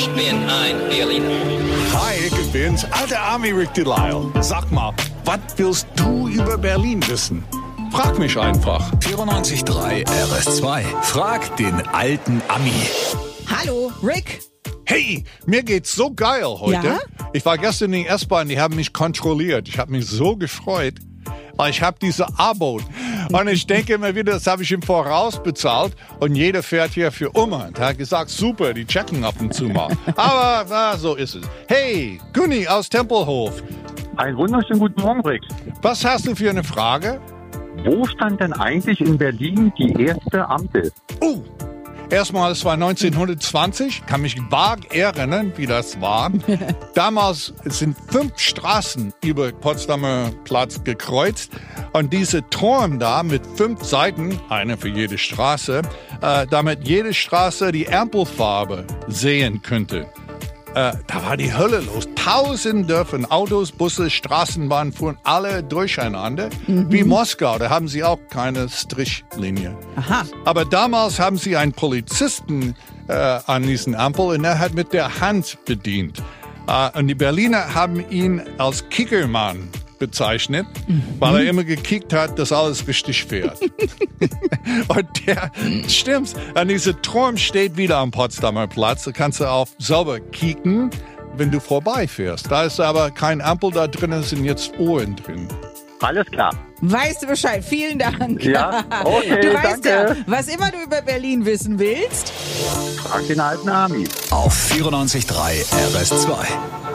Ich bin ein Berliner. Hi, ich bin's, alter Army Rick Delisle. Sag mal, was willst du über Berlin wissen? Frag mich einfach. 94.3 RS2. Frag den alten Ami. Hallo, Rick. Hey, mir geht's so geil heute. Ja? Ich war gestern in der S-Bahn, die haben mich kontrolliert. Ich habe mich so gefreut. weil Ich habe diese Abo. Und ich denke immer wieder, das habe ich im Voraus bezahlt. Und jeder fährt hier für Oma. Und hat gesagt, super, die checken ab und zu mal. Aber na, so ist es. Hey, Gunni aus Tempelhof. Einen wunderschönen guten Morgen, Rick. Was hast du für eine Frage? Wo stand denn eigentlich in Berlin die erste Ampel? Oh, erstmal, es war 1920, kann mich vag erinnern, wie das war. Damals sind fünf Straßen über Potsdamer Platz gekreuzt und diese Turm da mit fünf Seiten, eine für jede Straße, äh, damit jede Straße die Ampelfarbe sehen könnte. Äh, da war die Hölle los. Tausende von Autos, Busse, Straßenbahnen fuhren alle durcheinander. Wie Moskau, da haben sie auch keine Strichlinie. Aha. Aber damals haben sie einen Polizisten äh, an diesen Ampel und er hat mit der Hand bedient. Äh, und die Berliner haben ihn als Kickermann bezeichnet, weil er immer gekickt hat, dass alles richtig fährt. und der, stimmt's, an dieser Turm steht wieder am Potsdamer Platz. Da kannst du auch selber kicken, wenn du vorbeifährst. Da ist aber kein Ampel da drin, es sind jetzt Ohren drin. Alles klar. Weißt du Bescheid? Vielen Dank. Ja, okay, Du weißt ja, danke. was immer du über Berlin wissen willst. Frag den alten Ami. Auf 94.3 RS2.